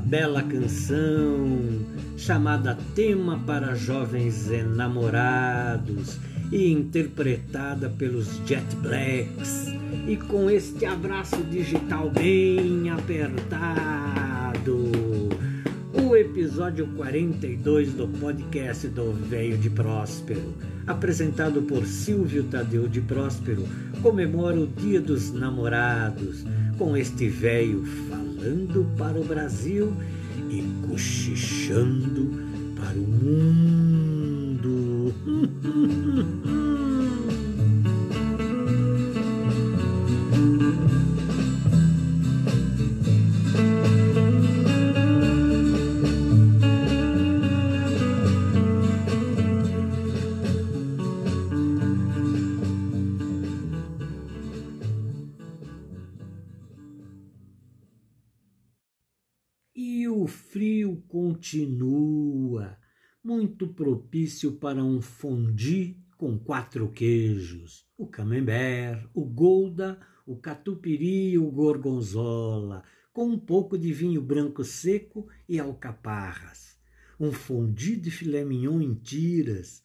bela canção chamada Tema para Jovens Enamorados e interpretada pelos Jet Blacks e com este abraço digital bem apertado. O episódio 42 do podcast do Velho de Próspero, apresentado por Silvio Tadeu de Próspero, comemora o Dia dos Namorados, com este velho falando para o Brasil e cochichando para o mundo. frio continua, muito propício para um fondue com quatro queijos: o camembert, o golda, o catupiry e o gorgonzola, com um pouco de vinho branco seco e alcaparras. Um fondue de filé mignon em tiras,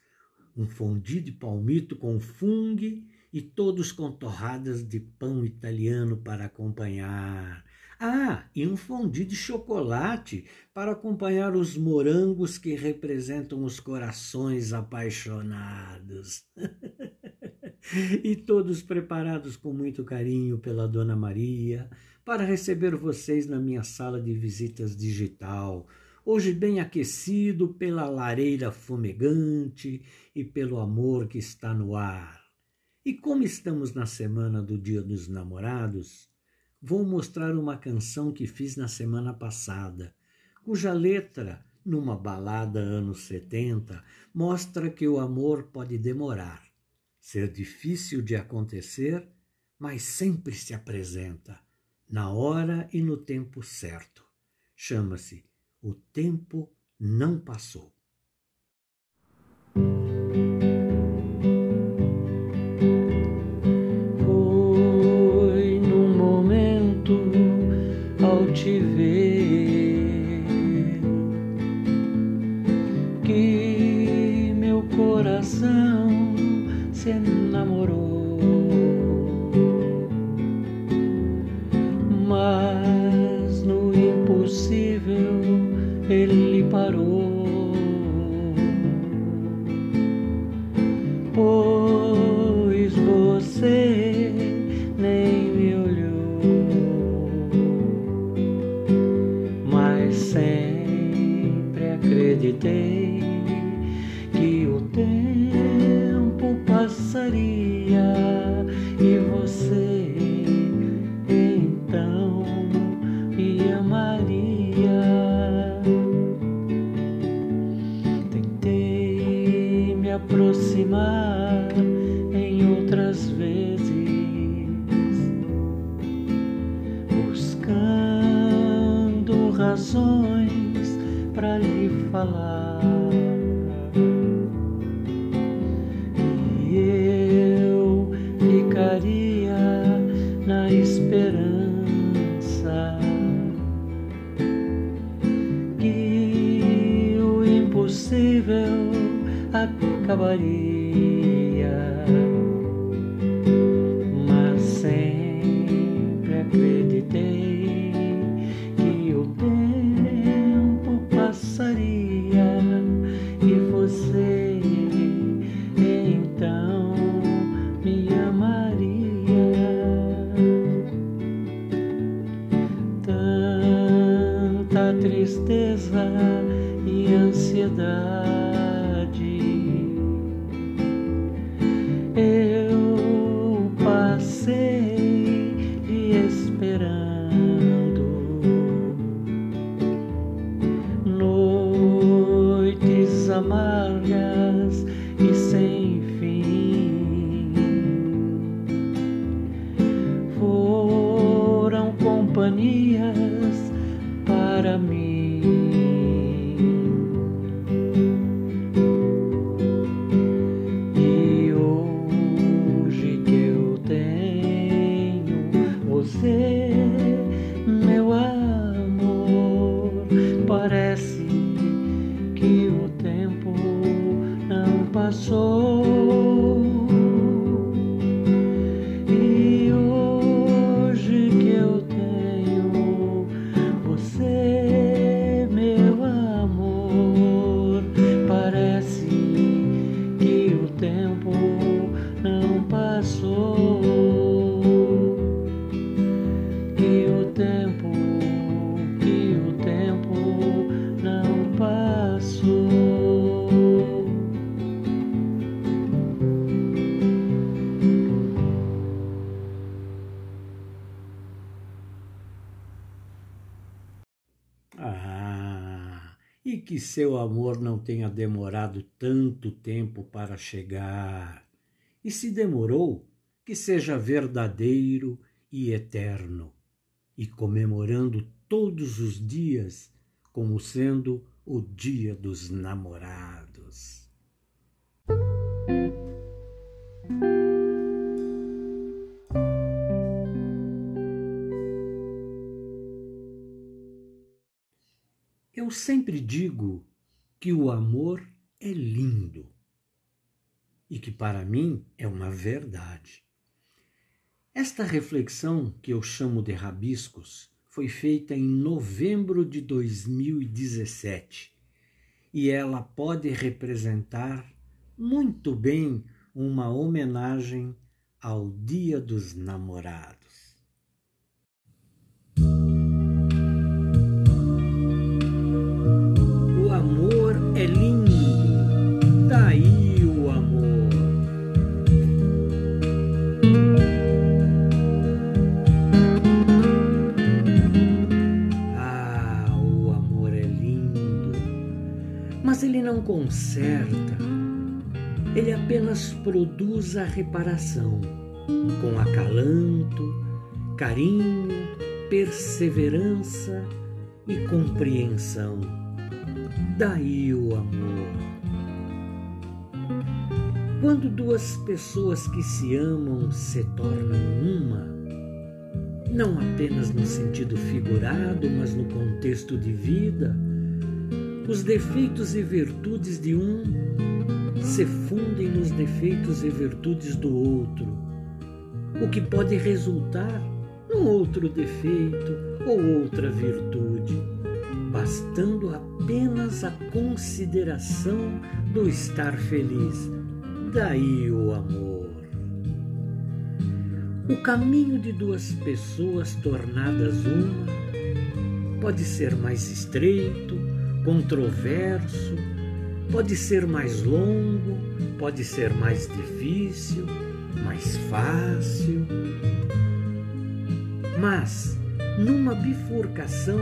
um fondue de palmito com fungo e todos com torradas de pão italiano para acompanhar. Ah, e um fondue de chocolate para acompanhar os morangos que representam os corações apaixonados. e todos preparados com muito carinho pela Dona Maria para receber vocês na minha sala de visitas digital. Hoje bem aquecido pela lareira fumegante e pelo amor que está no ar. E como estamos na semana do Dia dos Namorados, vou mostrar uma canção que fiz na semana passada, cuja letra, numa balada anos 70, mostra que o amor pode demorar, ser difícil de acontecer, mas sempre se apresenta, na hora e no tempo certo. Chama-se O Tempo Não Passou. she Kabari. companhias para mim. E hoje que eu tenho você, meu amor, parece que o tempo não passou. Seu amor não tenha demorado tanto tempo para chegar. E se demorou, que seja verdadeiro e eterno, e comemorando todos os dias como sendo o dia dos namorados. Eu sempre digo que o amor é lindo e que para mim é uma verdade. Esta reflexão, que eu chamo de rabiscos, foi feita em novembro de 2017 e ela pode representar muito bem uma homenagem ao Dia dos Namorados. Não conserta, ele apenas produz a reparação com acalanto, carinho, perseverança e compreensão. Daí o amor. Quando duas pessoas que se amam se tornam uma, não apenas no sentido figurado, mas no contexto de vida, os defeitos e virtudes de um se fundem nos defeitos e virtudes do outro, o que pode resultar num outro defeito ou outra virtude, bastando apenas a consideração do estar feliz. Daí o amor. O caminho de duas pessoas tornadas uma pode ser mais estreito controverso, pode ser mais longo, pode ser mais difícil, mais fácil. Mas, numa bifurcação,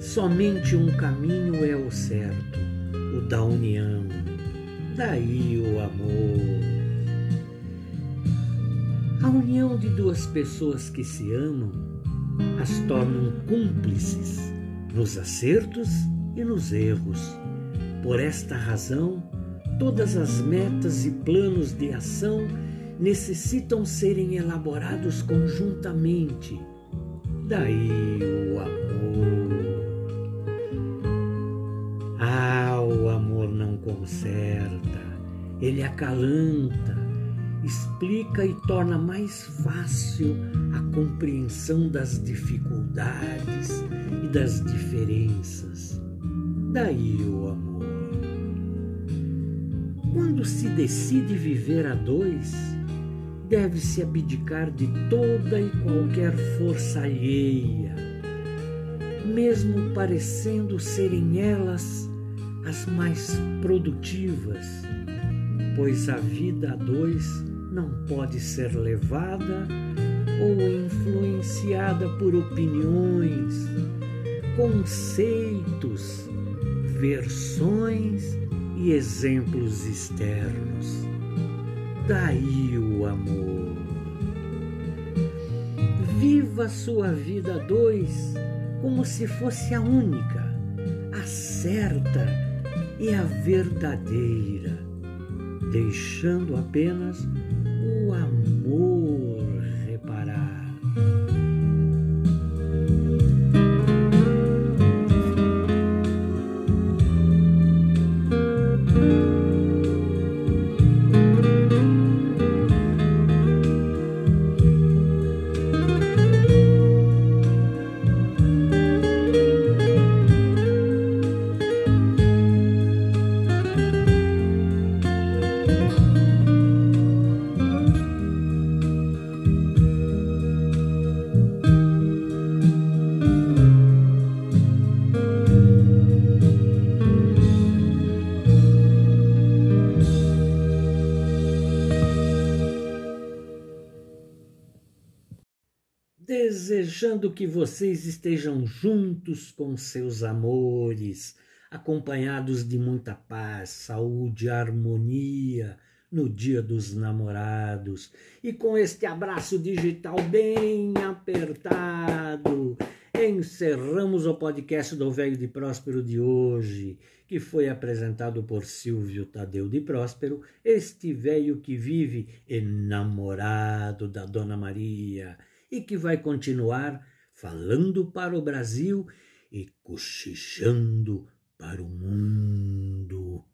somente um caminho é o certo, o da união. Daí o amor. A união de duas pessoas que se amam as tornam cúmplices nos acertos e nos erros. Por esta razão, todas as metas e planos de ação necessitam serem elaborados conjuntamente. Daí o amor. Ah, o amor não conserta, ele acalanta, explica e torna mais fácil a compreensão das dificuldades e das diferenças. Daí o amor. Quando se decide viver a dois, deve-se abdicar de toda e qualquer força alheia, mesmo parecendo serem elas as mais produtivas, pois a vida a dois não pode ser levada ou influenciada por opiniões, conceitos versões e exemplos externos. Daí o amor. Viva sua vida dois como se fosse a única, a certa e a verdadeira, deixando apenas o amor desejando que vocês estejam juntos com seus amores, acompanhados de muita paz, saúde, harmonia no Dia dos Namorados. E com este abraço digital bem apertado, encerramos o podcast do Velho de Próspero de hoje, que foi apresentado por Silvio Tadeu de Próspero, este velho que vive enamorado da Dona Maria e que vai continuar falando para o Brasil e cochichando para o mundo.